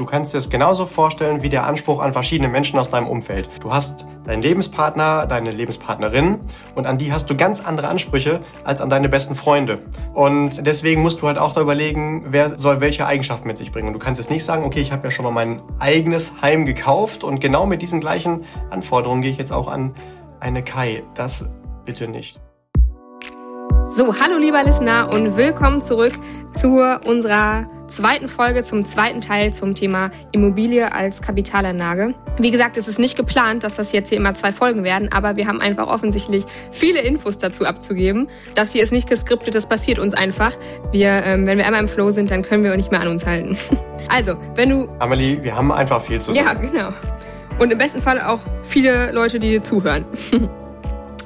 Du kannst dir es genauso vorstellen wie der Anspruch an verschiedene Menschen aus deinem Umfeld. Du hast deinen Lebenspartner, deine Lebenspartnerin und an die hast du ganz andere Ansprüche als an deine besten Freunde. Und deswegen musst du halt auch da überlegen, wer soll welche Eigenschaften mit sich bringen. Und du kannst jetzt nicht sagen, okay, ich habe ja schon mal mein eigenes Heim gekauft und genau mit diesen gleichen Anforderungen gehe ich jetzt auch an eine Kai. Das bitte nicht. So, hallo lieber Listener und willkommen zurück zu unserer zweiten Folge zum zweiten Teil zum Thema Immobilie als Kapitalanlage. Wie gesagt, es ist nicht geplant, dass das jetzt hier immer zwei Folgen werden, aber wir haben einfach offensichtlich viele Infos dazu abzugeben. Das hier ist nicht geskriptet, das passiert uns einfach. Wir, ähm, wenn wir einmal im Flow sind, dann können wir auch nicht mehr an uns halten. Also, wenn du... Amelie, wir haben einfach viel zu sagen. Ja, genau. Und im besten Fall auch viele Leute, die dir zuhören.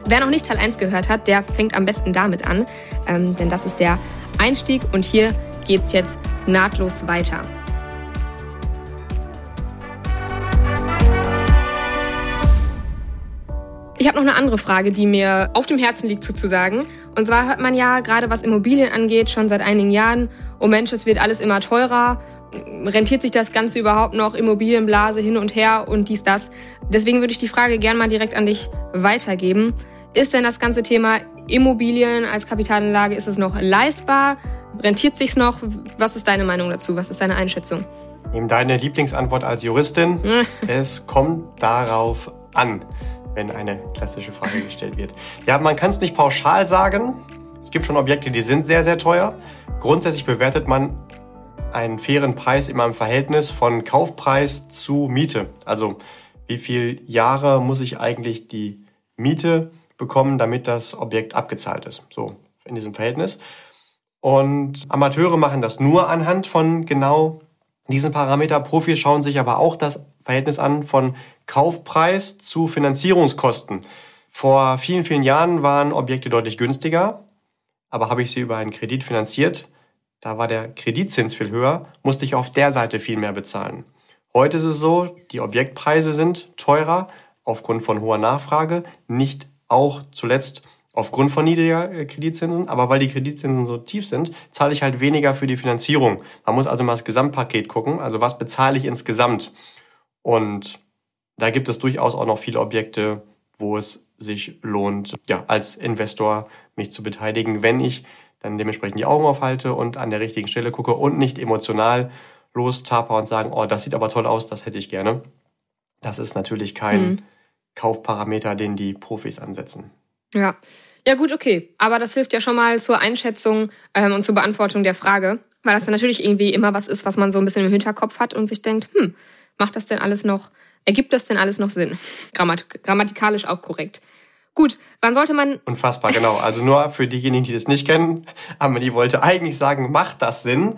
Wer noch nicht Teil 1 gehört hat, der fängt am besten damit an, ähm, denn das ist der Einstieg und hier geht's jetzt nahtlos weiter. Ich habe noch eine andere Frage, die mir auf dem Herzen liegt sozusagen. Und zwar hört man ja gerade was Immobilien angeht schon seit einigen Jahren, oh Mensch, es wird alles immer teurer. Rentiert sich das Ganze überhaupt noch? Immobilienblase hin und her und dies, das. Deswegen würde ich die Frage gerne mal direkt an dich weitergeben. Ist denn das ganze Thema Immobilien als Kapitalanlage, ist es noch leistbar? Rentiert sich's noch? Was ist deine Meinung dazu? Was ist deine Einschätzung? Eben deine Lieblingsantwort als Juristin. es kommt darauf an, wenn eine klassische Frage gestellt wird. Ja, man kann es nicht pauschal sagen. Es gibt schon Objekte, die sind sehr, sehr teuer. Grundsätzlich bewertet man einen fairen Preis immer im Verhältnis von Kaufpreis zu Miete. Also wie viele Jahre muss ich eigentlich die Miete bekommen, damit das Objekt abgezahlt ist. So in diesem Verhältnis. Und Amateure machen das nur anhand von genau diesen Parameter. Profis schauen sich aber auch das Verhältnis an von Kaufpreis zu Finanzierungskosten. Vor vielen, vielen Jahren waren Objekte deutlich günstiger, aber habe ich sie über einen Kredit finanziert, da war der Kreditzins viel höher, musste ich auf der Seite viel mehr bezahlen. Heute ist es so, die Objektpreise sind teurer aufgrund von hoher Nachfrage, nicht auch zuletzt aufgrund von niedriger äh, Kreditzinsen, aber weil die Kreditzinsen so tief sind, zahle ich halt weniger für die Finanzierung. Man muss also mal das Gesamtpaket gucken, also was bezahle ich insgesamt. Und da gibt es durchaus auch noch viele Objekte, wo es sich lohnt, ja, als Investor mich zu beteiligen, wenn ich dann dementsprechend die Augen aufhalte und an der richtigen Stelle gucke und nicht emotional lostaper und sagen, oh, das sieht aber toll aus, das hätte ich gerne. Das ist natürlich kein mhm. Kaufparameter, den die Profis ansetzen. Ja. Ja, gut, okay. Aber das hilft ja schon mal zur Einschätzung ähm, und zur Beantwortung der Frage, weil das dann natürlich irgendwie immer was ist, was man so ein bisschen im Hinterkopf hat und sich denkt, hm, macht das denn alles noch, ergibt das denn alles noch Sinn? Grammat grammatikalisch auch korrekt. Gut, wann sollte man. Unfassbar, genau. Also nur für diejenigen, die das nicht kennen, Amelie wollte eigentlich sagen, macht das Sinn?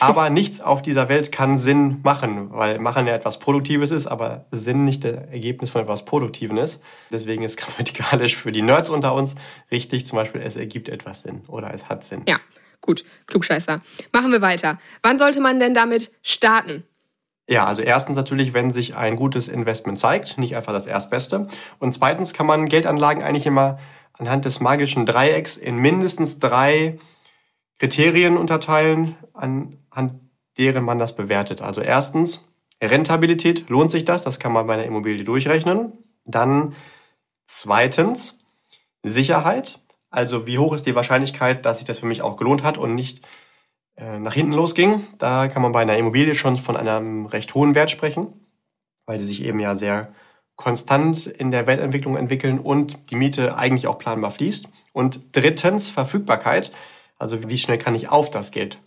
Aber nichts auf dieser Welt kann Sinn machen, weil Machen ja etwas Produktives ist, aber Sinn nicht das Ergebnis von etwas Produktiven ist. Deswegen ist grammatikalisch für die Nerds unter uns richtig, zum Beispiel, es ergibt etwas Sinn oder es hat Sinn. Ja, gut, Klugscheißer. Machen wir weiter. Wann sollte man denn damit starten? Ja, also erstens natürlich, wenn sich ein gutes Investment zeigt, nicht einfach das Erstbeste. Und zweitens kann man Geldanlagen eigentlich immer anhand des magischen Dreiecks in mindestens drei Kriterien unterteilen, anhand deren man das bewertet. Also erstens, Rentabilität, lohnt sich das? Das kann man bei einer Immobilie durchrechnen. Dann zweitens, Sicherheit. Also wie hoch ist die Wahrscheinlichkeit, dass sich das für mich auch gelohnt hat und nicht äh, nach hinten losging. Da kann man bei einer Immobilie schon von einem recht hohen Wert sprechen, weil die sich eben ja sehr konstant in der Wertentwicklung entwickeln und die Miete eigentlich auch planbar fließt. Und drittens Verfügbarkeit. Also wie schnell kann ich auf das Geld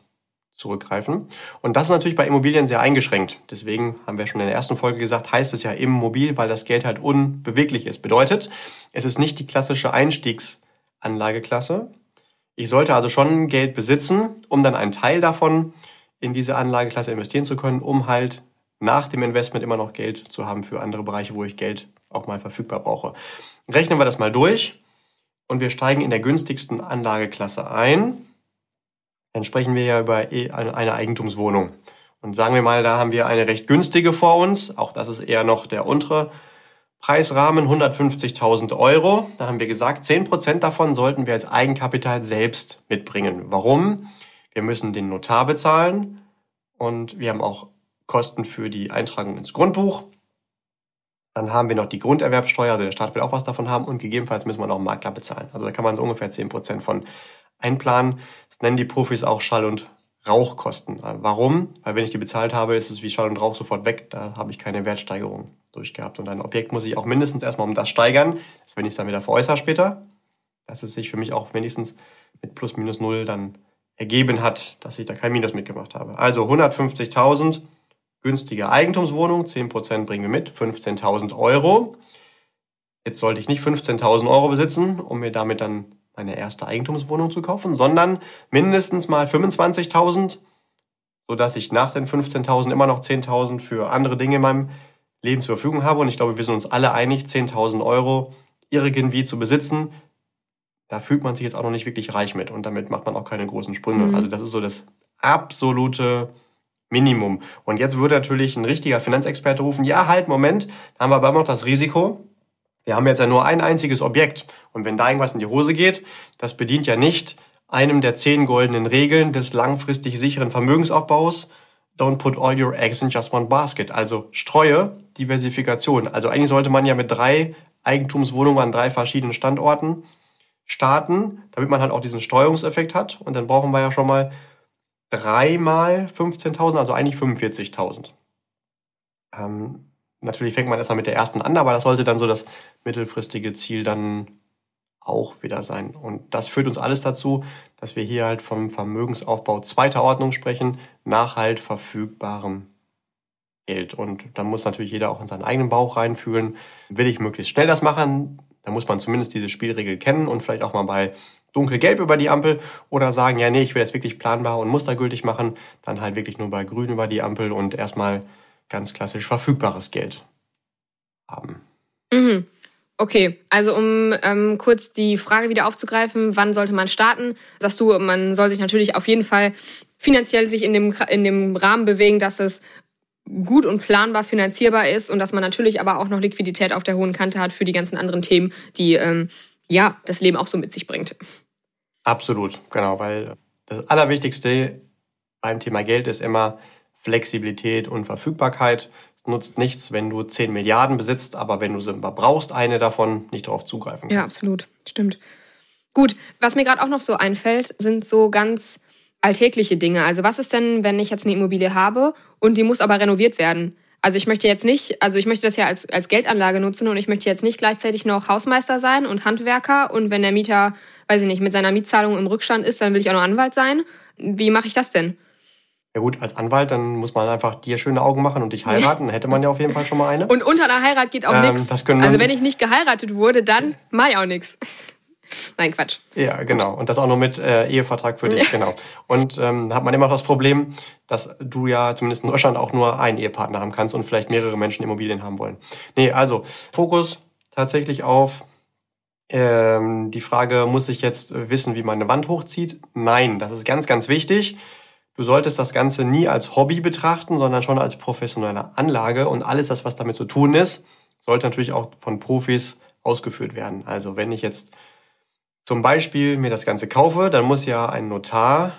zurückgreifen? Und das ist natürlich bei Immobilien sehr eingeschränkt. Deswegen haben wir schon in der ersten Folge gesagt, heißt es ja immobil, weil das Geld halt unbeweglich ist. Bedeutet, es ist nicht die klassische Einstiegsanlageklasse. Ich sollte also schon Geld besitzen, um dann einen Teil davon in diese Anlageklasse investieren zu können, um halt nach dem Investment immer noch Geld zu haben für andere Bereiche, wo ich Geld auch mal verfügbar brauche. Rechnen wir das mal durch und wir steigen in der günstigsten Anlageklasse ein, dann sprechen wir ja über e, eine Eigentumswohnung. Und sagen wir mal, da haben wir eine recht günstige vor uns. Auch das ist eher noch der untere Preisrahmen, 150.000 Euro. Da haben wir gesagt, 10% davon sollten wir als Eigenkapital selbst mitbringen. Warum? Wir müssen den Notar bezahlen und wir haben auch Kosten für die Eintragung ins Grundbuch. Dann haben wir noch die Grunderwerbsteuer, also der Staat will auch was davon haben und gegebenenfalls müssen wir noch einen Makler bezahlen. Also da kann man so ungefähr 10% von einplanen. Das nennen die Profis auch Schall- und Rauchkosten. Warum? Weil wenn ich die bezahlt habe, ist es wie Schall und Rauch sofort weg. Da habe ich keine Wertsteigerung durchgehabt. Und ein Objekt muss ich auch mindestens erstmal um das steigern, dass wenn ich es dann wieder veräußere später, dass es sich für mich auch wenigstens mit plus minus null dann ergeben hat, dass ich da kein Minus mitgemacht habe. Also 150.000 günstige Eigentumswohnung, 10% bringen wir mit, 15.000 Euro. Jetzt sollte ich nicht 15.000 Euro besitzen, um mir damit dann meine erste Eigentumswohnung zu kaufen, sondern mindestens mal 25.000, sodass ich nach den 15.000 immer noch 10.000 für andere Dinge in meinem Leben zur Verfügung habe. Und ich glaube, wir sind uns alle einig, 10.000 Euro irgendwie zu besitzen, da fühlt man sich jetzt auch noch nicht wirklich reich mit. Und damit macht man auch keine großen Sprünge. Mhm. Also das ist so das absolute Minimum. Und jetzt würde natürlich ein richtiger Finanzexperte rufen, ja, halt, Moment, da haben wir aber immer noch das Risiko. Wir haben jetzt ja nur ein einziges Objekt. Und wenn da irgendwas in die Hose geht, das bedient ja nicht einem der zehn goldenen Regeln des langfristig sicheren Vermögensaufbaus. Don't put all your eggs in just one basket. Also streue Diversifikation. Also eigentlich sollte man ja mit drei Eigentumswohnungen an drei verschiedenen Standorten starten, damit man halt auch diesen Steuerungseffekt hat. Und dann brauchen wir ja schon mal dreimal 15.000, also eigentlich 45.000. Ähm, natürlich fängt man erstmal mit der ersten an, aber das sollte dann so das mittelfristige Ziel dann auch wieder sein. Und das führt uns alles dazu, dass wir hier halt vom Vermögensaufbau zweiter Ordnung sprechen, nach halt verfügbarem Geld. Und da muss natürlich jeder auch in seinen eigenen Bauch reinfühlen. Will ich möglichst schnell das machen? Da muss man zumindest diese Spielregel kennen und vielleicht auch mal bei dunkelgelb über die Ampel oder sagen, ja, nee, ich will das wirklich planbar und mustergültig machen, dann halt wirklich nur bei grün über die Ampel und erstmal ganz klassisch verfügbares Geld haben. Mhm. Okay, also um ähm, kurz die Frage wieder aufzugreifen, wann sollte man starten? Sagst du, man soll sich natürlich auf jeden Fall finanziell sich in dem, in dem Rahmen bewegen, dass es gut und planbar finanzierbar ist und dass man natürlich aber auch noch Liquidität auf der hohen Kante hat für die ganzen anderen Themen, die ähm, ja das Leben auch so mit sich bringt. Absolut, genau, weil das Allerwichtigste beim Thema Geld ist immer Flexibilität und Verfügbarkeit. Nutzt nichts, wenn du 10 Milliarden besitzt, aber wenn du sie brauchst, eine davon nicht darauf zugreifen kannst. Ja, absolut, stimmt. Gut, was mir gerade auch noch so einfällt, sind so ganz alltägliche Dinge. Also was ist denn, wenn ich jetzt eine Immobilie habe und die muss aber renoviert werden? Also ich möchte jetzt nicht, also ich möchte das ja als, als Geldanlage nutzen und ich möchte jetzt nicht gleichzeitig noch Hausmeister sein und Handwerker und wenn der Mieter weiß ich nicht, mit seiner Mietzahlung im Rückstand ist, dann will ich auch noch Anwalt sein. Wie mache ich das denn? Ja gut, als Anwalt, dann muss man einfach dir schöne Augen machen und dich heiraten. Dann hätte man ja auf jeden Fall schon mal eine. Und unter einer Heirat geht auch ähm, nichts. Also wenn ich nicht geheiratet wurde, dann mache ich auch nichts. Nein, Quatsch. Ja, genau. Und das auch nur mit äh, Ehevertrag für dich, genau. Und ähm, da hat man immer noch das Problem, dass du ja zumindest in Deutschland auch nur einen Ehepartner haben kannst und vielleicht mehrere Menschen Immobilien haben wollen. Nee, also Fokus tatsächlich auf ähm, die Frage, muss ich jetzt wissen, wie man eine Wand hochzieht? Nein, das ist ganz, ganz wichtig. Du solltest das Ganze nie als Hobby betrachten, sondern schon als professionelle Anlage und alles das, was damit zu tun ist, sollte natürlich auch von Profis ausgeführt werden. Also wenn ich jetzt zum Beispiel mir das Ganze kaufe, dann muss ja ein Notar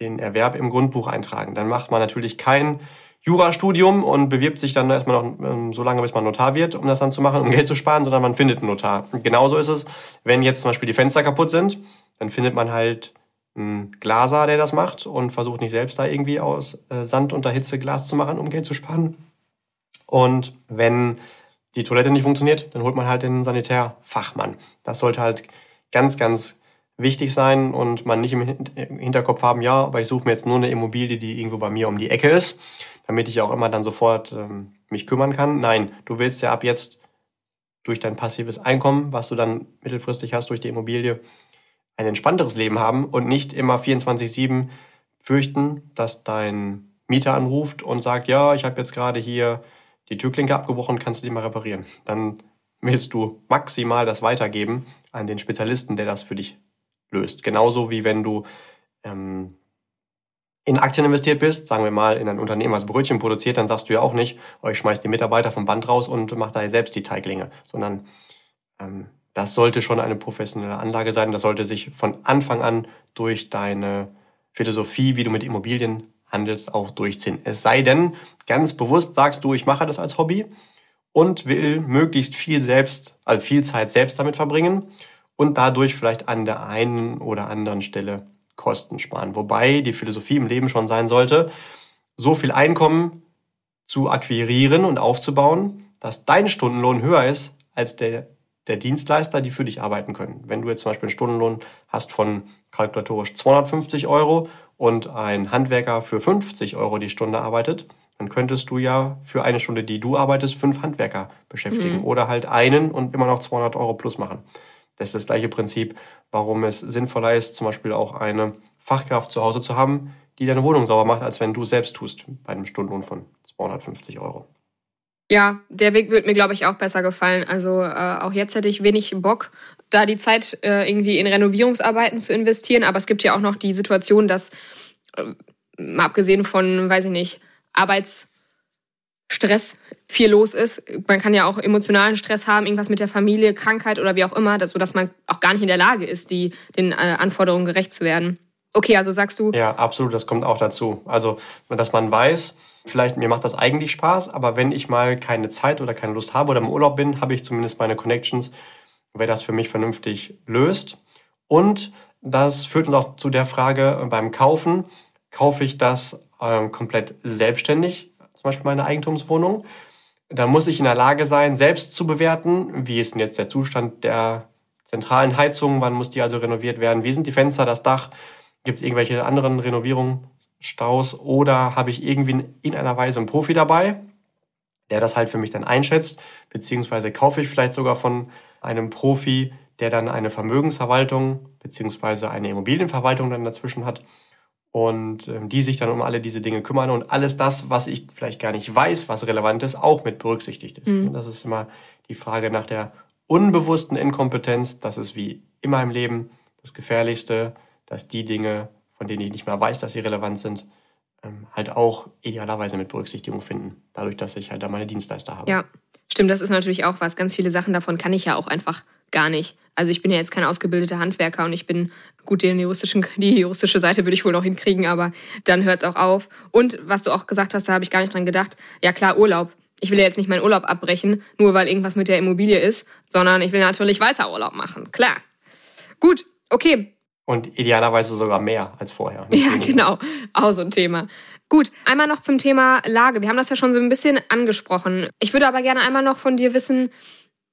den Erwerb im Grundbuch eintragen. Dann macht man natürlich kein Jurastudium und bewirbt sich dann erstmal noch ähm, so lange, bis man Notar wird, um das dann zu machen, um Geld zu sparen, sondern man findet einen Notar. Genauso ist es, wenn jetzt zum Beispiel die Fenster kaputt sind, dann findet man halt einen Glaser, der das macht und versucht nicht selbst da irgendwie aus äh, Sand unter Hitze Glas zu machen, um Geld zu sparen. Und wenn die Toilette nicht funktioniert, dann holt man halt den Sanitärfachmann. Das sollte halt ganz, ganz wichtig sein und man nicht im Hinterkopf haben, ja, aber ich suche mir jetzt nur eine Immobilie, die irgendwo bei mir um die Ecke ist damit ich auch immer dann sofort ähm, mich kümmern kann. Nein, du willst ja ab jetzt durch dein passives Einkommen, was du dann mittelfristig hast durch die Immobilie, ein entspannteres Leben haben und nicht immer 24-7 fürchten, dass dein Mieter anruft und sagt, ja, ich habe jetzt gerade hier die Türklinke abgebrochen, kannst du die mal reparieren. Dann willst du maximal das weitergeben an den Spezialisten, der das für dich löst. Genauso wie wenn du ähm, in Aktien investiert bist, sagen wir mal in ein Unternehmen, was Brötchen produziert, dann sagst du ja auch nicht, oh, ich schmeiß die Mitarbeiter vom Band raus und mach da selbst die Teiglinge, sondern ähm, das sollte schon eine professionelle Anlage sein. Das sollte sich von Anfang an durch deine Philosophie, wie du mit Immobilien Handels auch durchziehen. Es sei denn, ganz bewusst sagst du, ich mache das als Hobby und will möglichst viel selbst, also viel Zeit selbst damit verbringen und dadurch vielleicht an der einen oder anderen Stelle Kosten sparen. Wobei die Philosophie im Leben schon sein sollte, so viel Einkommen zu akquirieren und aufzubauen, dass dein Stundenlohn höher ist als der der Dienstleister, die für dich arbeiten können. Wenn du jetzt zum Beispiel einen Stundenlohn hast von kalkulatorisch 250 Euro und ein Handwerker für 50 Euro die Stunde arbeitet, dann könntest du ja für eine Stunde, die du arbeitest, fünf Handwerker beschäftigen mhm. oder halt einen und immer noch 200 Euro plus machen. Das ist das gleiche Prinzip, warum es sinnvoller ist, zum Beispiel auch eine Fachkraft zu Hause zu haben, die deine Wohnung sauber macht, als wenn du selbst tust bei einem Stundenlohn von 250 Euro. Ja, der Weg wird mir, glaube ich, auch besser gefallen. Also äh, auch jetzt hätte ich wenig Bock, da die Zeit äh, irgendwie in Renovierungsarbeiten zu investieren. Aber es gibt ja auch noch die Situation, dass, äh, abgesehen von, weiß ich nicht, Arbeitsstress viel los ist. Man kann ja auch emotionalen Stress haben, irgendwas mit der Familie, Krankheit oder wie auch immer, dass, sodass man auch gar nicht in der Lage ist, die, den äh, Anforderungen gerecht zu werden. Okay, also sagst du. Ja, absolut, das kommt auch dazu. Also, dass man weiß, vielleicht mir macht das eigentlich Spaß, aber wenn ich mal keine Zeit oder keine Lust habe oder im Urlaub bin, habe ich zumindest meine Connections, wer das für mich vernünftig löst. Und das führt uns auch zu der Frage beim Kaufen, kaufe ich das ähm, komplett selbstständig, zum Beispiel meine Eigentumswohnung, da muss ich in der Lage sein, selbst zu bewerten, wie ist denn jetzt der Zustand der zentralen Heizung, wann muss die also renoviert werden, wie sind die Fenster, das Dach, gibt es irgendwelche anderen Renovierungen, Staus oder habe ich irgendwie in einer Weise einen Profi dabei, der das halt für mich dann einschätzt, beziehungsweise kaufe ich vielleicht sogar von einem Profi, der dann eine Vermögensverwaltung beziehungsweise eine Immobilienverwaltung dann dazwischen hat und ähm, die sich dann um alle diese Dinge kümmern und alles das, was ich vielleicht gar nicht weiß, was relevant ist, auch mit berücksichtigt ist. Mhm. Und das ist immer die Frage nach der unbewussten Inkompetenz. Das ist wie immer im Leben das Gefährlichste, dass die Dinge von denen ich nicht mehr weiß, dass sie relevant sind, ähm, halt auch idealerweise mit Berücksichtigung finden. Dadurch, dass ich halt da meine Dienstleister habe. Ja, stimmt, das ist natürlich auch was. Ganz viele Sachen davon kann ich ja auch einfach gar nicht. Also ich bin ja jetzt kein ausgebildeter Handwerker und ich bin gut den juristischen, die juristische Seite würde ich wohl noch hinkriegen, aber dann hört es auch auf. Und was du auch gesagt hast, da habe ich gar nicht dran gedacht. Ja klar, Urlaub. Ich will ja jetzt nicht meinen Urlaub abbrechen, nur weil irgendwas mit der Immobilie ist, sondern ich will natürlich weiter Urlaub machen. Klar. Gut, okay. Und idealerweise sogar mehr als vorher. Ja, genau. Auch so ein Thema. Gut, einmal noch zum Thema Lage. Wir haben das ja schon so ein bisschen angesprochen. Ich würde aber gerne einmal noch von dir wissen,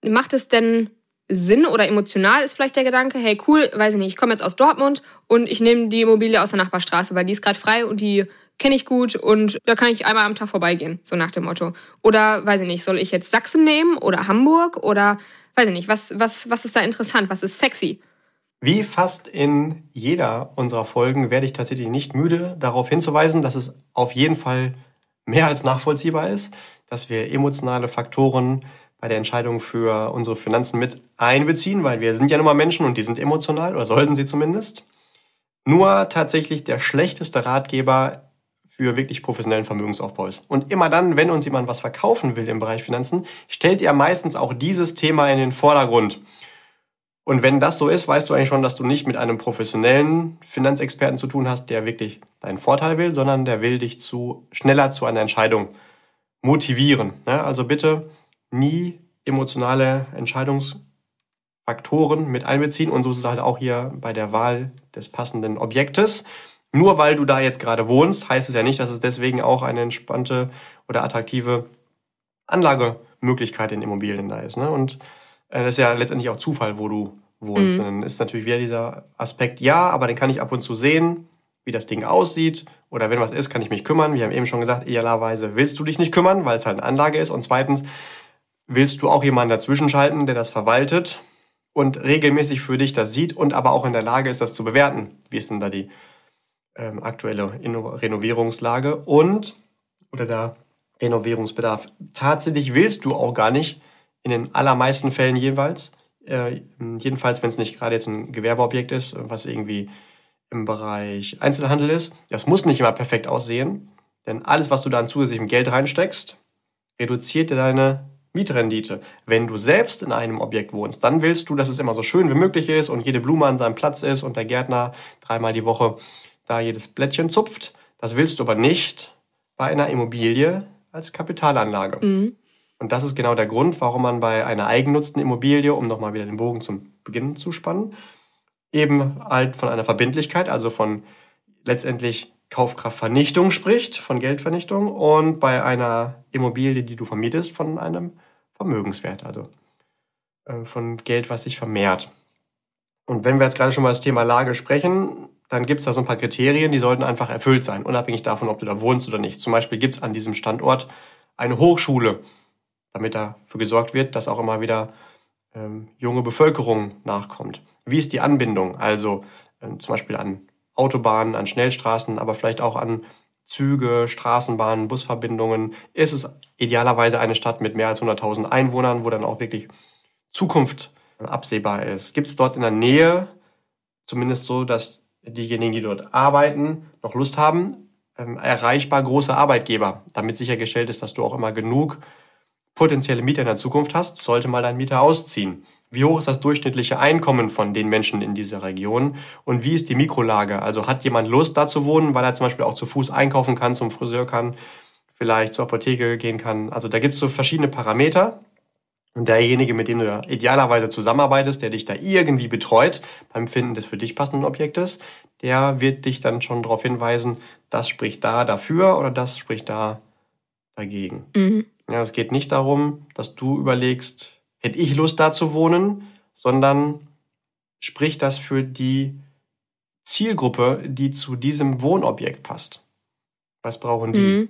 macht es denn Sinn oder emotional ist vielleicht der Gedanke, hey cool, weiß ich nicht, ich komme jetzt aus Dortmund und ich nehme die Immobilie aus der Nachbarstraße, weil die ist gerade frei und die kenne ich gut und da kann ich einmal am Tag vorbeigehen, so nach dem Motto. Oder weiß ich nicht, soll ich jetzt Sachsen nehmen oder Hamburg oder weiß ich nicht, was, was, was ist da interessant, was ist sexy? Wie fast in jeder unserer Folgen werde ich tatsächlich nicht müde, darauf hinzuweisen, dass es auf jeden Fall mehr als nachvollziehbar ist, dass wir emotionale Faktoren bei der Entscheidung für unsere Finanzen mit einbeziehen, weil wir sind ja nun mal Menschen und die sind emotional oder sollten sie zumindest. Nur tatsächlich der schlechteste Ratgeber für wirklich professionellen Vermögensaufbau ist. Und immer dann, wenn uns jemand was verkaufen will im Bereich Finanzen, stellt er meistens auch dieses Thema in den Vordergrund. Und wenn das so ist, weißt du eigentlich schon, dass du nicht mit einem professionellen Finanzexperten zu tun hast, der wirklich deinen Vorteil will, sondern der will dich zu schneller zu einer Entscheidung motivieren. Also bitte nie emotionale Entscheidungsfaktoren mit einbeziehen. Und so ist es halt auch hier bei der Wahl des passenden Objektes. Nur weil du da jetzt gerade wohnst, heißt es ja nicht, dass es deswegen auch eine entspannte oder attraktive Anlagemöglichkeit in Immobilien da ist. Ne? Und das ist ja letztendlich auch Zufall, wo du wohnst. Mhm. Dann ist natürlich wieder dieser Aspekt, ja, aber den kann ich ab und zu sehen, wie das Ding aussieht. Oder wenn was ist, kann ich mich kümmern. Wir haben eben schon gesagt, idealerweise willst du dich nicht kümmern, weil es halt eine Anlage ist. Und zweitens, willst du auch jemanden dazwischen schalten, der das verwaltet und regelmäßig für dich das sieht und aber auch in der Lage ist, das zu bewerten. Wie ist denn da die ähm, aktuelle Renovierungslage und oder der Renovierungsbedarf? Tatsächlich willst du auch gar nicht in den allermeisten Fällen jeweils. Äh, jedenfalls, wenn es nicht gerade jetzt ein Gewerbeobjekt ist, was irgendwie im Bereich Einzelhandel ist. Das muss nicht immer perfekt aussehen, denn alles, was du da an zusätzlichem Geld reinsteckst, reduziert dir deine Mietrendite. Wenn du selbst in einem Objekt wohnst, dann willst du, dass es immer so schön wie möglich ist und jede Blume an seinem Platz ist und der Gärtner dreimal die Woche da jedes Blättchen zupft. Das willst du aber nicht bei einer Immobilie als Kapitalanlage. Mhm. Und das ist genau der Grund, warum man bei einer eigennutzten Immobilie, um nochmal wieder den Bogen zum Beginn zu spannen, eben halt von einer Verbindlichkeit, also von letztendlich Kaufkraftvernichtung spricht, von Geldvernichtung und bei einer Immobilie, die du vermietest, von einem Vermögenswert, also äh, von Geld, was sich vermehrt. Und wenn wir jetzt gerade schon mal das Thema Lage sprechen, dann gibt es da so ein paar Kriterien, die sollten einfach erfüllt sein, unabhängig davon, ob du da wohnst oder nicht. Zum Beispiel gibt es an diesem Standort eine Hochschule, damit dafür gesorgt wird, dass auch immer wieder ähm, junge Bevölkerung nachkommt. Wie ist die Anbindung? Also ähm, zum Beispiel an Autobahnen, an Schnellstraßen, aber vielleicht auch an Züge, Straßenbahnen, Busverbindungen. Ist es idealerweise eine Stadt mit mehr als 100.000 Einwohnern, wo dann auch wirklich Zukunft absehbar ist? Gibt es dort in der Nähe, zumindest so, dass diejenigen, die dort arbeiten, noch Lust haben, ähm, erreichbar große Arbeitgeber, damit sichergestellt ist, dass du auch immer genug potenzielle Mieter in der Zukunft hast, sollte mal dein Mieter ausziehen. Wie hoch ist das durchschnittliche Einkommen von den Menschen in dieser Region? Und wie ist die Mikrolage? Also hat jemand Lust, da zu wohnen, weil er zum Beispiel auch zu Fuß einkaufen kann, zum Friseur kann, vielleicht zur Apotheke gehen kann? Also da gibt es so verschiedene Parameter. Und derjenige, mit dem du da idealerweise zusammenarbeitest, der dich da irgendwie betreut beim Finden des für dich passenden Objektes, der wird dich dann schon darauf hinweisen, das spricht da dafür oder das spricht da dagegen. Mhm. Ja, es geht nicht darum, dass du überlegst, hätte ich Lust da zu wohnen, sondern spricht das für die Zielgruppe, die zu diesem Wohnobjekt passt. Was brauchen die? Mhm.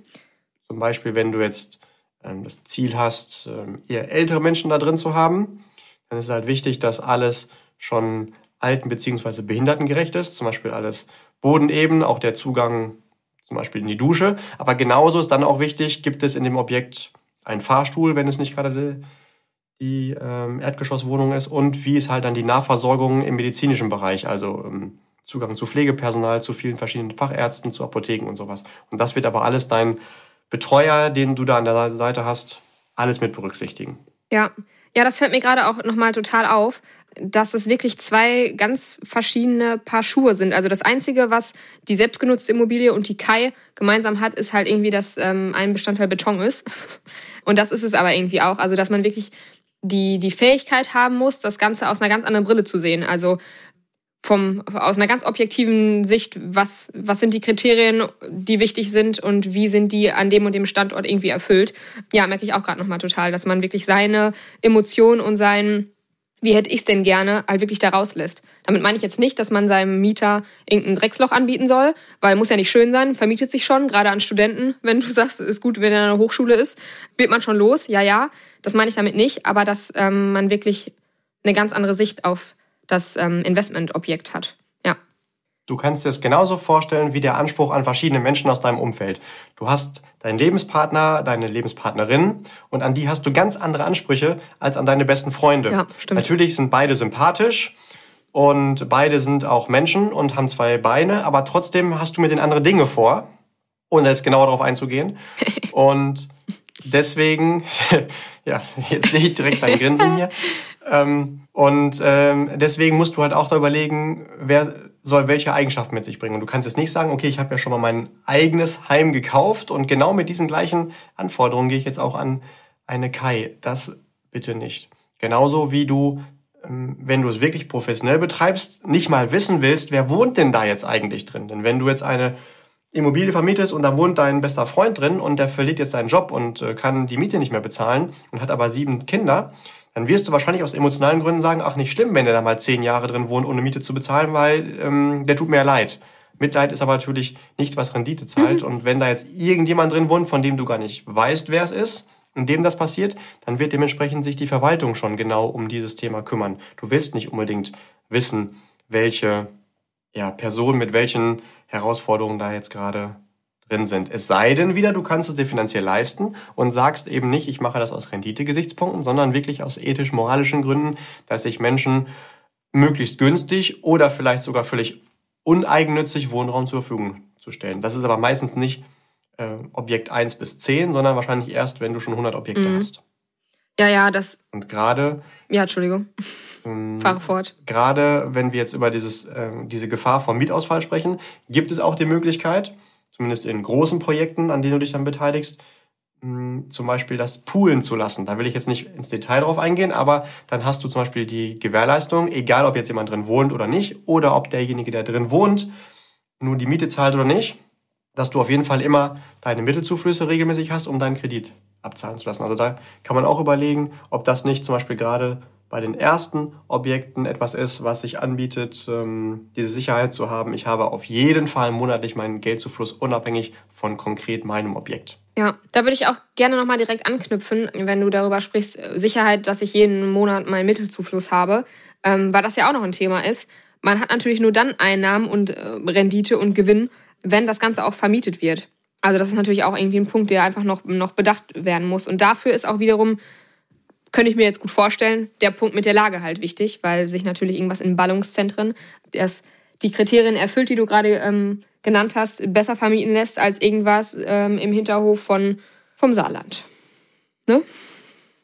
Zum Beispiel, wenn du jetzt ähm, das Ziel hast, ähm, eher ältere Menschen da drin zu haben, dann ist es halt wichtig, dass alles schon alten- bzw. behindertengerecht ist. Zum Beispiel alles bodeneben, auch der Zugang zum Beispiel in die Dusche. Aber genauso ist dann auch wichtig, gibt es in dem Objekt einen Fahrstuhl, wenn es nicht gerade die, die ähm, Erdgeschosswohnung ist. Und wie ist halt dann die Nahversorgung im medizinischen Bereich, also ähm, Zugang zu Pflegepersonal, zu vielen verschiedenen Fachärzten, zu Apotheken und sowas. Und das wird aber alles dein Betreuer, den du da an der Seite hast, alles mit berücksichtigen. Ja, ja, das fällt mir gerade auch nochmal total auf, dass es wirklich zwei ganz verschiedene Paar Schuhe sind. Also das Einzige, was die selbstgenutzte Immobilie und die Kai gemeinsam hat, ist halt irgendwie, dass ähm, ein Bestandteil Beton ist. Und das ist es aber irgendwie auch. Also dass man wirklich die, die Fähigkeit haben muss, das Ganze aus einer ganz anderen Brille zu sehen. Also vom, aus einer ganz objektiven Sicht, was, was sind die Kriterien, die wichtig sind und wie sind die an dem und dem Standort irgendwie erfüllt. Ja, merke ich auch gerade nochmal total, dass man wirklich seine Emotionen und sein, wie hätte ich es denn gerne, halt wirklich da rauslässt. Damit meine ich jetzt nicht, dass man seinem Mieter irgendein Drecksloch anbieten soll, weil muss ja nicht schön sein, vermietet sich schon, gerade an Studenten. Wenn du sagst, ist gut, wenn er eine Hochschule ist, wird man schon los, ja, ja. Das meine ich damit nicht, aber dass ähm, man wirklich eine ganz andere Sicht auf das ähm, Investmentobjekt hat. Ja. Du kannst es genauso vorstellen wie der Anspruch an verschiedene Menschen aus deinem Umfeld. Du hast deinen Lebenspartner, deine Lebenspartnerin und an die hast du ganz andere Ansprüche als an deine besten Freunde. Ja, stimmt. Natürlich sind beide sympathisch und beide sind auch Menschen und haben zwei Beine, aber trotzdem hast du mit den anderen Dinge vor, ohne jetzt genauer darauf einzugehen. und deswegen, ja, jetzt sehe ich direkt dein Grinsen hier. Ähm, und ähm, deswegen musst du halt auch da überlegen, wer soll welche Eigenschaften mit sich bringen. Und du kannst jetzt nicht sagen, okay, ich habe ja schon mal mein eigenes Heim gekauft und genau mit diesen gleichen Anforderungen gehe ich jetzt auch an eine Kai. Das bitte nicht. Genauso wie du, ähm, wenn du es wirklich professionell betreibst, nicht mal wissen willst, wer wohnt denn da jetzt eigentlich drin. Denn wenn du jetzt eine Immobilie vermietest und da wohnt dein bester Freund drin und der verliert jetzt seinen Job und äh, kann die Miete nicht mehr bezahlen und hat aber sieben Kinder, dann wirst du wahrscheinlich aus emotionalen Gründen sagen, ach nicht schlimm, wenn der da mal zehn Jahre drin wohnt, ohne Miete zu bezahlen, weil ähm, der tut mir ja leid. Mitleid ist aber natürlich nicht, was Rendite zahlt. Mhm. Und wenn da jetzt irgendjemand drin wohnt, von dem du gar nicht weißt, wer es ist, in dem das passiert, dann wird dementsprechend sich die Verwaltung schon genau um dieses Thema kümmern. Du willst nicht unbedingt wissen, welche ja, Person mit welchen Herausforderungen da jetzt gerade drin sind. Es sei denn wieder, du kannst es dir finanziell leisten und sagst eben nicht, ich mache das aus Renditegesichtspunkten, sondern wirklich aus ethisch-moralischen Gründen, dass sich Menschen möglichst günstig oder vielleicht sogar völlig uneigennützig Wohnraum zur Verfügung zu stellen. Das ist aber meistens nicht äh, Objekt 1 bis 10, sondern wahrscheinlich erst, wenn du schon 100 Objekte mhm. hast. Ja, ja, das. Und gerade. Ja, Entschuldigung. Ähm, Fahre fort. Gerade wenn wir jetzt über dieses, äh, diese Gefahr vom Mietausfall sprechen, gibt es auch die Möglichkeit, zumindest in großen Projekten, an denen du dich dann beteiligst, hm, zum Beispiel das Poolen zu lassen. Da will ich jetzt nicht ins Detail drauf eingehen, aber dann hast du zum Beispiel die Gewährleistung, egal ob jetzt jemand drin wohnt oder nicht, oder ob derjenige, der drin wohnt, nur die Miete zahlt oder nicht, dass du auf jeden Fall immer deine Mittelzuflüsse regelmäßig hast, um deinen Kredit abzahlen zu lassen. Also da kann man auch überlegen, ob das nicht zum Beispiel gerade bei den ersten Objekten etwas ist, was sich anbietet, ähm, diese Sicherheit zu haben. Ich habe auf jeden Fall monatlich meinen Geldzufluss unabhängig von konkret meinem Objekt. Ja, da würde ich auch gerne nochmal direkt anknüpfen, wenn du darüber sprichst, Sicherheit, dass ich jeden Monat meinen Mittelzufluss habe, ähm, weil das ja auch noch ein Thema ist. Man hat natürlich nur dann Einnahmen und äh, Rendite und Gewinn, wenn das Ganze auch vermietet wird. Also das ist natürlich auch irgendwie ein Punkt, der einfach noch, noch bedacht werden muss. Und dafür ist auch wiederum könnte ich mir jetzt gut vorstellen, der Punkt mit der Lage halt wichtig, weil sich natürlich irgendwas in Ballungszentren, das die Kriterien erfüllt, die du gerade ähm, genannt hast, besser vermieten lässt als irgendwas ähm, im Hinterhof von, vom Saarland. Ne?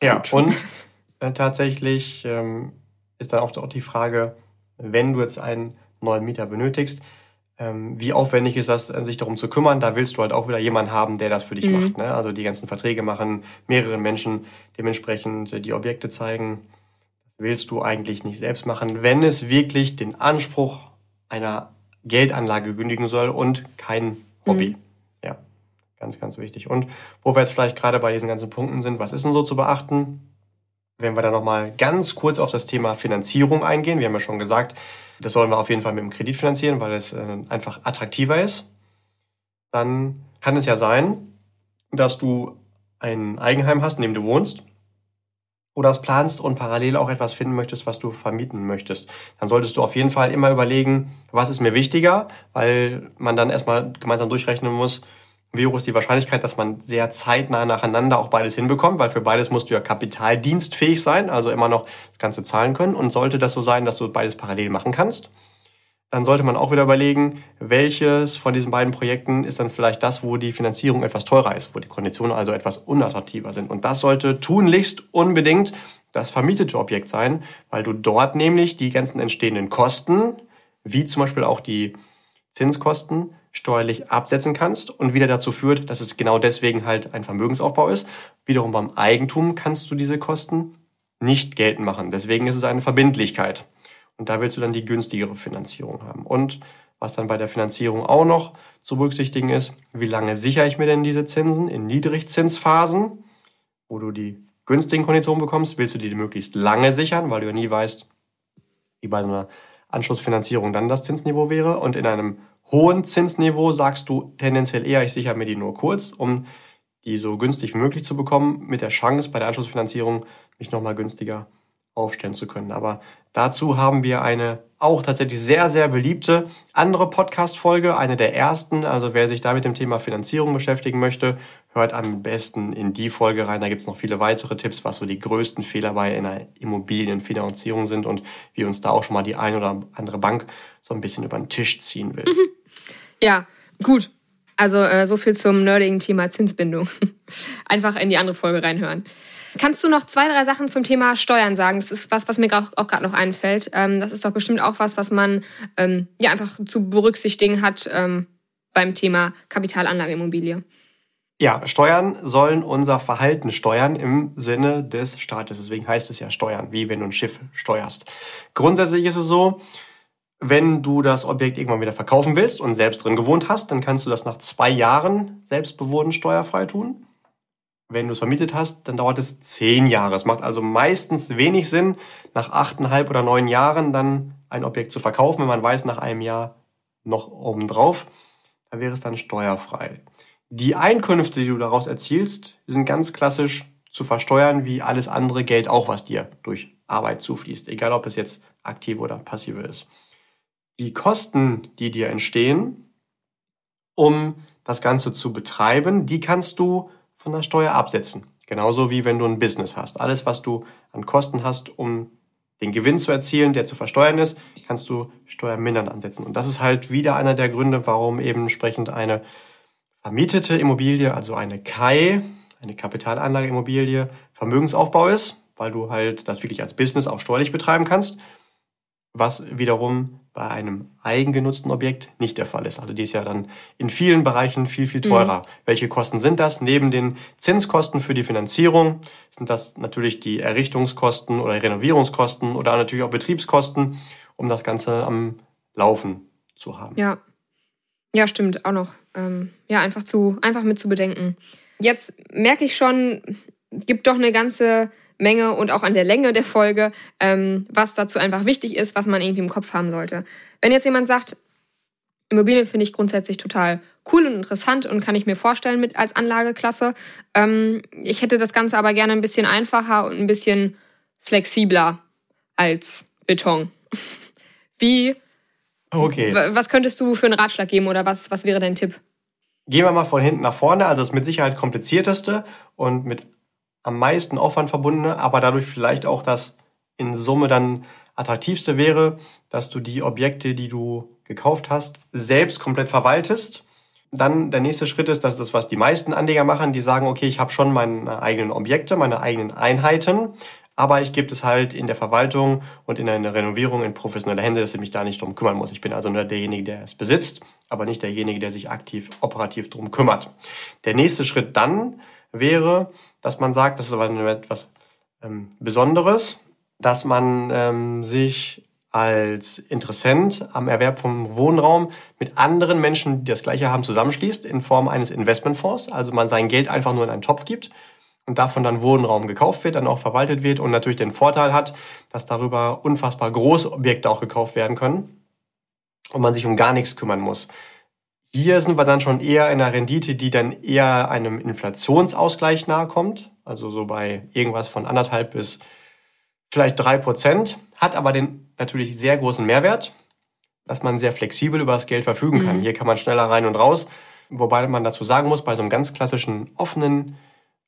Ja, Gut. und äh, tatsächlich ähm, ist dann auch die Frage, wenn du jetzt einen neuen Mieter benötigst, wie aufwendig ist das, äh, sich darum zu kümmern? Da willst du halt auch wieder jemanden haben, der das für dich mhm. macht. Ne? Also die ganzen Verträge machen, mehrere Menschen dementsprechend äh, die Objekte zeigen. Das willst du eigentlich nicht selbst machen, wenn es wirklich den Anspruch einer Geldanlage kündigen soll und kein Hobby. Mhm. Ja, ganz, ganz wichtig. Und wo wir jetzt vielleicht gerade bei diesen ganzen Punkten sind, was ist denn so zu beachten? Wenn wir da nochmal ganz kurz auf das Thema Finanzierung eingehen, wir haben ja schon gesagt, das sollen wir auf jeden Fall mit dem Kredit finanzieren, weil es äh, einfach attraktiver ist. Dann kann es ja sein, dass du ein Eigenheim hast, in dem du wohnst oder es planst und parallel auch etwas finden möchtest, was du vermieten möchtest, dann solltest du auf jeden Fall immer überlegen, was ist mir wichtiger, weil man dann erstmal gemeinsam durchrechnen muss, wie hoch ist die Wahrscheinlichkeit, dass man sehr zeitnah nacheinander auch beides hinbekommt, weil für beides musst du ja kapitaldienstfähig sein, also immer noch das Ganze zahlen können. Und sollte das so sein, dass du beides parallel machen kannst, dann sollte man auch wieder überlegen, welches von diesen beiden Projekten ist dann vielleicht das, wo die Finanzierung etwas teurer ist, wo die Konditionen also etwas unattraktiver sind. Und das sollte tunlichst unbedingt das vermietete Objekt sein, weil du dort nämlich die ganzen entstehenden Kosten, wie zum Beispiel auch die Zinskosten, steuerlich absetzen kannst und wieder dazu führt, dass es genau deswegen halt ein Vermögensaufbau ist. Wiederum beim Eigentum kannst du diese Kosten nicht geltend machen. Deswegen ist es eine Verbindlichkeit. Und da willst du dann die günstigere Finanzierung haben. Und was dann bei der Finanzierung auch noch zu berücksichtigen ist, wie lange sichere ich mir denn diese Zinsen in Niedrigzinsphasen, wo du die günstigen Konditionen bekommst, willst du die möglichst lange sichern, weil du ja nie weißt, wie bei so einer Anschlussfinanzierung dann das Zinsniveau wäre. Und in einem hohen Zinsniveau sagst du tendenziell eher, ich sichere mir die nur kurz, um die so günstig wie möglich zu bekommen, mit der Chance bei der Anschlussfinanzierung mich nochmal günstiger aufstellen zu können. Aber dazu haben wir eine auch tatsächlich sehr, sehr beliebte andere Podcast-Folge, eine der ersten. Also wer sich da mit dem Thema Finanzierung beschäftigen möchte, hört am besten in die Folge rein. Da gibt es noch viele weitere Tipps, was so die größten Fehler bei einer Immobilienfinanzierung sind und wie uns da auch schon mal die ein oder andere Bank so ein bisschen über den Tisch ziehen will. Mhm. Ja, gut. Also äh, so viel zum nerdigen Thema Zinsbindung. Einfach in die andere Folge reinhören. Kannst du noch zwei, drei Sachen zum Thema Steuern sagen? Das ist was, was mir auch, auch gerade noch einfällt. Ähm, das ist doch bestimmt auch was, was man ähm, ja einfach zu berücksichtigen hat ähm, beim Thema Kapitalanlageimmobilie. Ja, Steuern sollen unser Verhalten steuern im Sinne des Staates. Deswegen heißt es ja Steuern, wie wenn du ein Schiff steuerst. Grundsätzlich ist es so, wenn du das Objekt irgendwann wieder verkaufen willst und selbst drin gewohnt hast, dann kannst du das nach zwei Jahren selbstbewohnt steuerfrei tun. Wenn du es vermietet hast, dann dauert es zehn Jahre. Es macht also meistens wenig Sinn, nach achteinhalb oder neun Jahren dann ein Objekt zu verkaufen, wenn man weiß, nach einem Jahr noch obendrauf. Da wäre es dann steuerfrei. Die Einkünfte, die du daraus erzielst, sind ganz klassisch zu versteuern, wie alles andere Geld auch, was dir durch Arbeit zufließt. Egal, ob es jetzt aktive oder passive ist. Die Kosten, die dir entstehen, um das Ganze zu betreiben, die kannst du von der Steuer absetzen. Genauso wie wenn du ein Business hast. Alles, was du an Kosten hast, um den Gewinn zu erzielen, der zu versteuern ist, kannst du steuermindern ansetzen. Und das ist halt wieder einer der Gründe, warum eben entsprechend eine vermietete Immobilie, also eine KAI, eine Kapitalanlageimmobilie, Vermögensaufbau ist, weil du halt das wirklich als Business auch steuerlich betreiben kannst. Was wiederum bei einem eigengenutzten Objekt nicht der Fall ist. Also die ist ja dann in vielen Bereichen viel, viel teurer. Mhm. Welche Kosten sind das? Neben den Zinskosten für die Finanzierung sind das natürlich die Errichtungskosten oder Renovierungskosten oder natürlich auch Betriebskosten, um das Ganze am Laufen zu haben. Ja. Ja, stimmt, auch noch. Ähm, ja, einfach zu, einfach mit zu bedenken. Jetzt merke ich schon, gibt doch eine ganze Menge und auch an der Länge der Folge, ähm, was dazu einfach wichtig ist, was man irgendwie im Kopf haben sollte. Wenn jetzt jemand sagt, Immobilien finde ich grundsätzlich total cool und interessant und kann ich mir vorstellen mit als Anlageklasse. Ähm, ich hätte das Ganze aber gerne ein bisschen einfacher und ein bisschen flexibler als Beton. Wie? Okay. Was könntest du für einen Ratschlag geben oder was, was wäre dein Tipp? Gehen wir mal von hinten nach vorne. Also das mit Sicherheit komplizierteste und mit am meisten Aufwand verbundene, aber dadurch vielleicht auch das in Summe dann attraktivste wäre, dass du die Objekte, die du gekauft hast, selbst komplett verwaltest. Dann der nächste Schritt ist, das ist das, was die meisten Anleger machen, die sagen, okay, ich habe schon meine eigenen Objekte, meine eigenen Einheiten, aber ich gebe es halt in der Verwaltung und in eine Renovierung in professionelle Hände, dass ich mich da nicht drum kümmern muss. Ich bin also nur derjenige, der es besitzt, aber nicht derjenige, der sich aktiv operativ drum kümmert. Der nächste Schritt dann wäre, dass man sagt, das ist aber etwas ähm, Besonderes, dass man ähm, sich als Interessent am Erwerb vom Wohnraum mit anderen Menschen, die das Gleiche haben, zusammenschließt in Form eines Investmentfonds. Also man sein Geld einfach nur in einen Topf gibt und davon dann Wohnraum gekauft wird, dann auch verwaltet wird und natürlich den Vorteil hat, dass darüber unfassbar große Objekte auch gekauft werden können und man sich um gar nichts kümmern muss. Hier sind wir dann schon eher in einer Rendite, die dann eher einem Inflationsausgleich nahe kommt. Also so bei irgendwas von anderthalb bis vielleicht drei Prozent. Hat aber den natürlich sehr großen Mehrwert, dass man sehr flexibel über das Geld verfügen kann. Mhm. Hier kann man schneller rein und raus. Wobei man dazu sagen muss, bei so einem ganz klassischen offenen,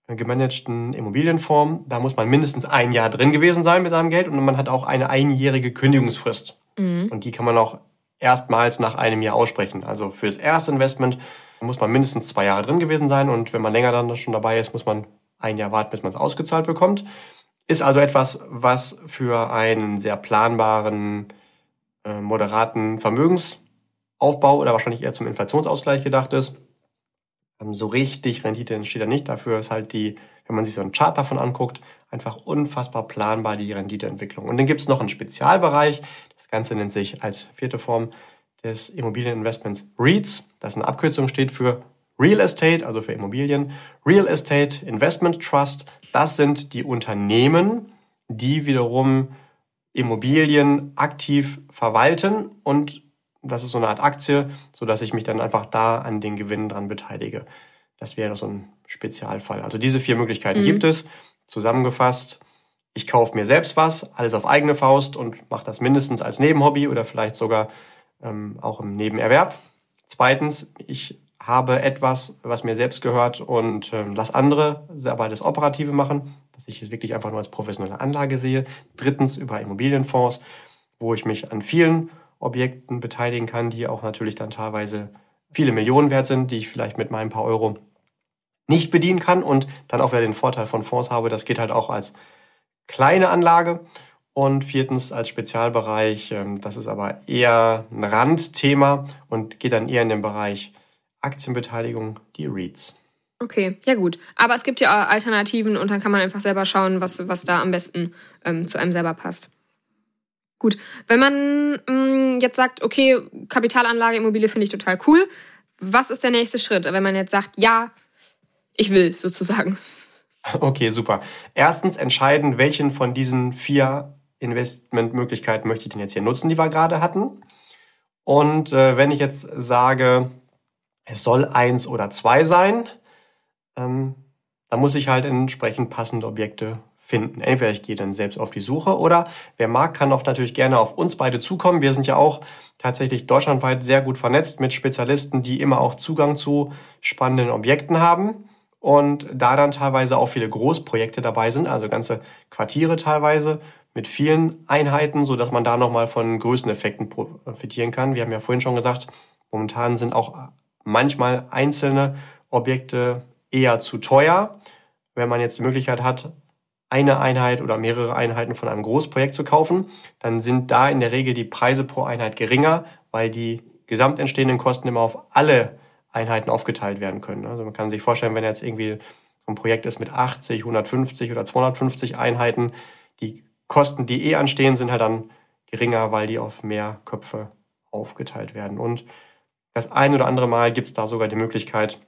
äh, gemanagten Immobilienform, da muss man mindestens ein Jahr drin gewesen sein mit seinem Geld und man hat auch eine einjährige Kündigungsfrist. Mhm. Und die kann man auch erstmals nach einem Jahr aussprechen. Also fürs erste Investment muss man mindestens zwei Jahre drin gewesen sein und wenn man länger dann schon dabei ist, muss man ein Jahr warten, bis man es ausgezahlt bekommt. Ist also etwas, was für einen sehr planbaren, äh, moderaten Vermögensaufbau oder wahrscheinlich eher zum Inflationsausgleich gedacht ist. Ähm, so richtig Rendite entsteht da nicht. Dafür ist halt die, wenn man sich so einen Chart davon anguckt, einfach unfassbar planbar die Renditeentwicklung. Und dann gibt es noch einen Spezialbereich. Das Ganze nennt sich als vierte Form des Immobilieninvestments REITs. Das eine Abkürzung steht für Real Estate, also für Immobilien. Real Estate Investment Trust, das sind die Unternehmen, die wiederum Immobilien aktiv verwalten und das ist so eine Art Aktie, so dass ich mich dann einfach da an den Gewinnen dran beteilige. Das wäre so ein Spezialfall. Also diese vier Möglichkeiten mhm. gibt es. Zusammengefasst, ich kaufe mir selbst was, alles auf eigene Faust und mache das mindestens als Nebenhobby oder vielleicht sogar ähm, auch im Nebenerwerb. Zweitens, ich habe etwas, was mir selbst gehört und ähm, lass andere aber das Operative machen, dass ich es wirklich einfach nur als professionelle Anlage sehe. Drittens, über Immobilienfonds, wo ich mich an vielen Objekten beteiligen kann, die auch natürlich dann teilweise viele Millionen wert sind, die ich vielleicht mit meinem paar Euro nicht bedienen kann und dann auch wieder den Vorteil von Fonds habe. Das geht halt auch als kleine Anlage. Und viertens als Spezialbereich, ähm, das ist aber eher ein Randthema und geht dann eher in den Bereich Aktienbeteiligung, die REITs. Okay, ja gut. Aber es gibt ja Alternativen und dann kann man einfach selber schauen, was, was da am besten ähm, zu einem selber passt. Gut, wenn man mh, mm, jetzt sagt, okay, Kapitalanlage, Immobilie finde ich total cool, was ist der nächste Schritt? Wenn man jetzt sagt, ja, ich will sozusagen. Okay, super. Erstens entscheiden, welchen von diesen vier Investmentmöglichkeiten möchte ich denn jetzt hier nutzen, die wir gerade hatten. Und äh, wenn ich jetzt sage, es soll eins oder zwei sein, ähm, dann muss ich halt entsprechend passende Objekte finden. Entweder ich gehe dann selbst auf die Suche oder wer mag, kann auch natürlich gerne auf uns beide zukommen. Wir sind ja auch tatsächlich deutschlandweit sehr gut vernetzt mit Spezialisten, die immer auch Zugang zu spannenden Objekten haben und da dann teilweise auch viele Großprojekte dabei sind, also ganze Quartiere teilweise mit vielen Einheiten, so dass man da nochmal von Größeneffekten profitieren kann. Wir haben ja vorhin schon gesagt, momentan sind auch manchmal einzelne Objekte eher zu teuer. Wenn man jetzt die Möglichkeit hat, eine Einheit oder mehrere Einheiten von einem Großprojekt zu kaufen, dann sind da in der Regel die Preise pro Einheit geringer, weil die gesamt entstehenden Kosten immer auf alle Einheiten aufgeteilt werden können. Also man kann sich vorstellen, wenn jetzt irgendwie so ein Projekt ist mit 80, 150 oder 250 Einheiten, die Kosten, die eh anstehen, sind halt dann geringer, weil die auf mehr Köpfe aufgeteilt werden. Und das ein oder andere Mal gibt es da sogar die Möglichkeit,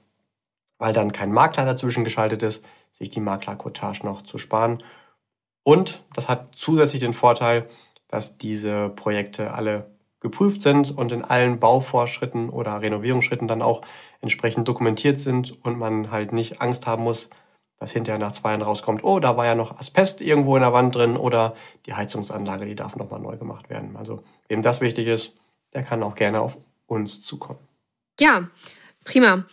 weil dann kein Makler dazwischen geschaltet ist, sich die Maklerquotage noch zu sparen. Und das hat zusätzlich den Vorteil, dass diese Projekte alle geprüft sind und in allen Bauvorschritten oder Renovierungsschritten dann auch entsprechend dokumentiert sind und man halt nicht Angst haben muss, dass hinterher nach zwei Jahren rauskommt, oh, da war ja noch Asbest irgendwo in der Wand drin oder die Heizungsanlage, die darf nochmal neu gemacht werden. Also wem das wichtig ist, der kann auch gerne auf uns zukommen. Ja, prima.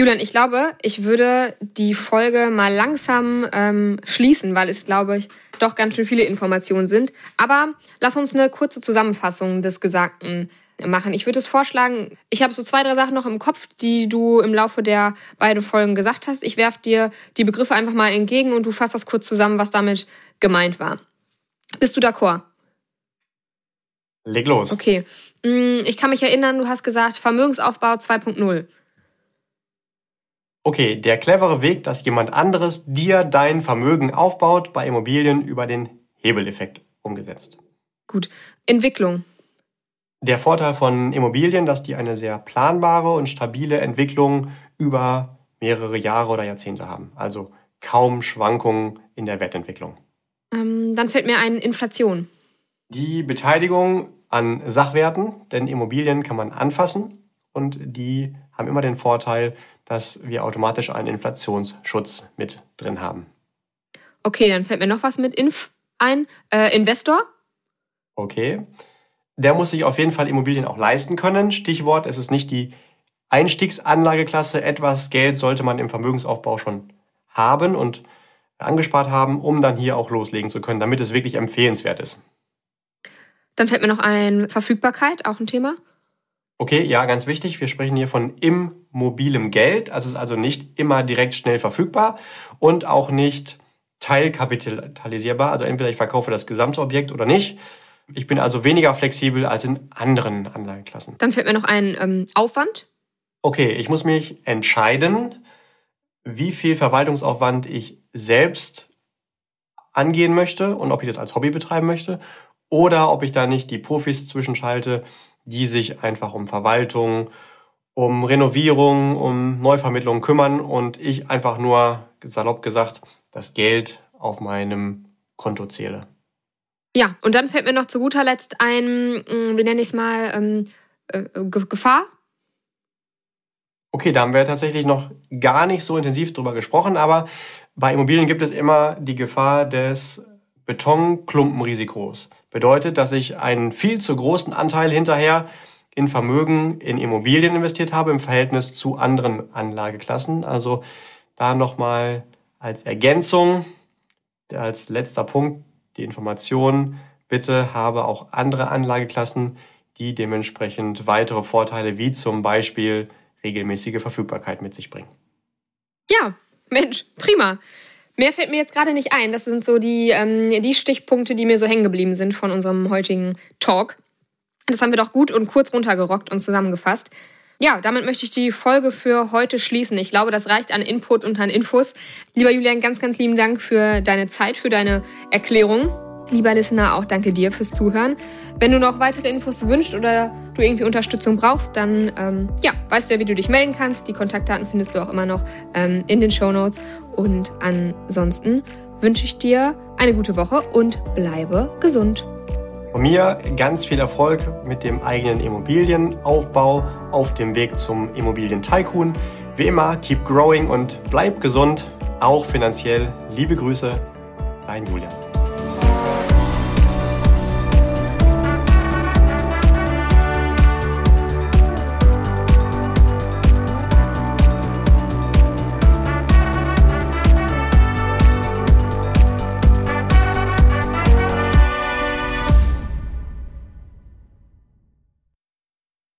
Julian, ich glaube, ich würde die Folge mal langsam ähm, schließen, weil es, glaube ich, doch ganz schön viele Informationen sind. Aber lass uns eine kurze Zusammenfassung des Gesagten machen. Ich würde es vorschlagen, ich habe so zwei, drei Sachen noch im Kopf, die du im Laufe der beiden Folgen gesagt hast. Ich werfe dir die Begriffe einfach mal entgegen und du fasst das kurz zusammen, was damit gemeint war. Bist du d'accord? Leg los. Okay. Mm, ich kann mich erinnern, du hast gesagt Vermögensaufbau 2.0. Okay, der clevere Weg, dass jemand anderes dir dein Vermögen aufbaut, bei Immobilien über den Hebeleffekt umgesetzt. Gut. Entwicklung. Der Vorteil von Immobilien, dass die eine sehr planbare und stabile Entwicklung über mehrere Jahre oder Jahrzehnte haben. Also kaum Schwankungen in der Wertentwicklung. Ähm, dann fällt mir ein Inflation. Die Beteiligung an Sachwerten, denn Immobilien kann man anfassen und die haben immer den Vorteil, dass wir automatisch einen Inflationsschutz mit drin haben. Okay, dann fällt mir noch was mit Inf ein. Äh, Investor? Okay. Der muss sich auf jeden Fall Immobilien auch leisten können. Stichwort, es ist nicht die Einstiegsanlageklasse. Etwas Geld sollte man im Vermögensaufbau schon haben und angespart haben, um dann hier auch loslegen zu können, damit es wirklich empfehlenswert ist. Dann fällt mir noch ein Verfügbarkeit, auch ein Thema. Okay, ja, ganz wichtig. Wir sprechen hier von immobilem Geld. Also es ist also nicht immer direkt schnell verfügbar und auch nicht teilkapitalisierbar. Also entweder ich verkaufe das gesamte Objekt oder nicht. Ich bin also weniger flexibel als in anderen Anlageklassen. Dann fällt mir noch ein ähm, Aufwand. Okay, ich muss mich entscheiden, wie viel Verwaltungsaufwand ich selbst angehen möchte und ob ich das als Hobby betreiben möchte oder ob ich da nicht die Profis zwischenschalte, die sich einfach um Verwaltung, um Renovierung, um Neuvermittlung kümmern und ich einfach nur, salopp gesagt, das Geld auf meinem Konto zähle. Ja, und dann fällt mir noch zu guter Letzt ein, mm, wie nenne ich es mal, ähm, äh, Gefahr. Okay, da haben wir tatsächlich noch gar nicht so intensiv drüber gesprochen, aber bei Immobilien gibt es immer die Gefahr des Betonklumpenrisikos. Bedeutet, dass ich einen viel zu großen Anteil hinterher in Vermögen in Immobilien investiert habe im Verhältnis zu anderen Anlageklassen. Also da nochmal als Ergänzung, als letzter Punkt, die Information, bitte habe auch andere Anlageklassen, die dementsprechend weitere Vorteile wie zum Beispiel regelmäßige Verfügbarkeit mit sich bringen. Ja, Mensch, prima. Mehr fällt mir jetzt gerade nicht ein. Das sind so die, ähm, die Stichpunkte, die mir so hängen geblieben sind von unserem heutigen Talk. Das haben wir doch gut und kurz runtergerockt und zusammengefasst. Ja, damit möchte ich die Folge für heute schließen. Ich glaube, das reicht an Input und an Infos. Lieber Julian, ganz, ganz lieben Dank für deine Zeit, für deine Erklärung. Lieber Listener, auch danke dir fürs Zuhören. Wenn du noch weitere Infos wünschst oder du irgendwie Unterstützung brauchst, dann ähm, ja, weißt du ja, wie du dich melden kannst. Die Kontaktdaten findest du auch immer noch ähm, in den Show Notes. Und ansonsten wünsche ich dir eine gute Woche und bleibe gesund. Von mir ganz viel Erfolg mit dem eigenen Immobilienaufbau auf dem Weg zum Immobilien-Tycoon. Wie immer, keep growing und bleib gesund, auch finanziell. Liebe Grüße, dein Julian.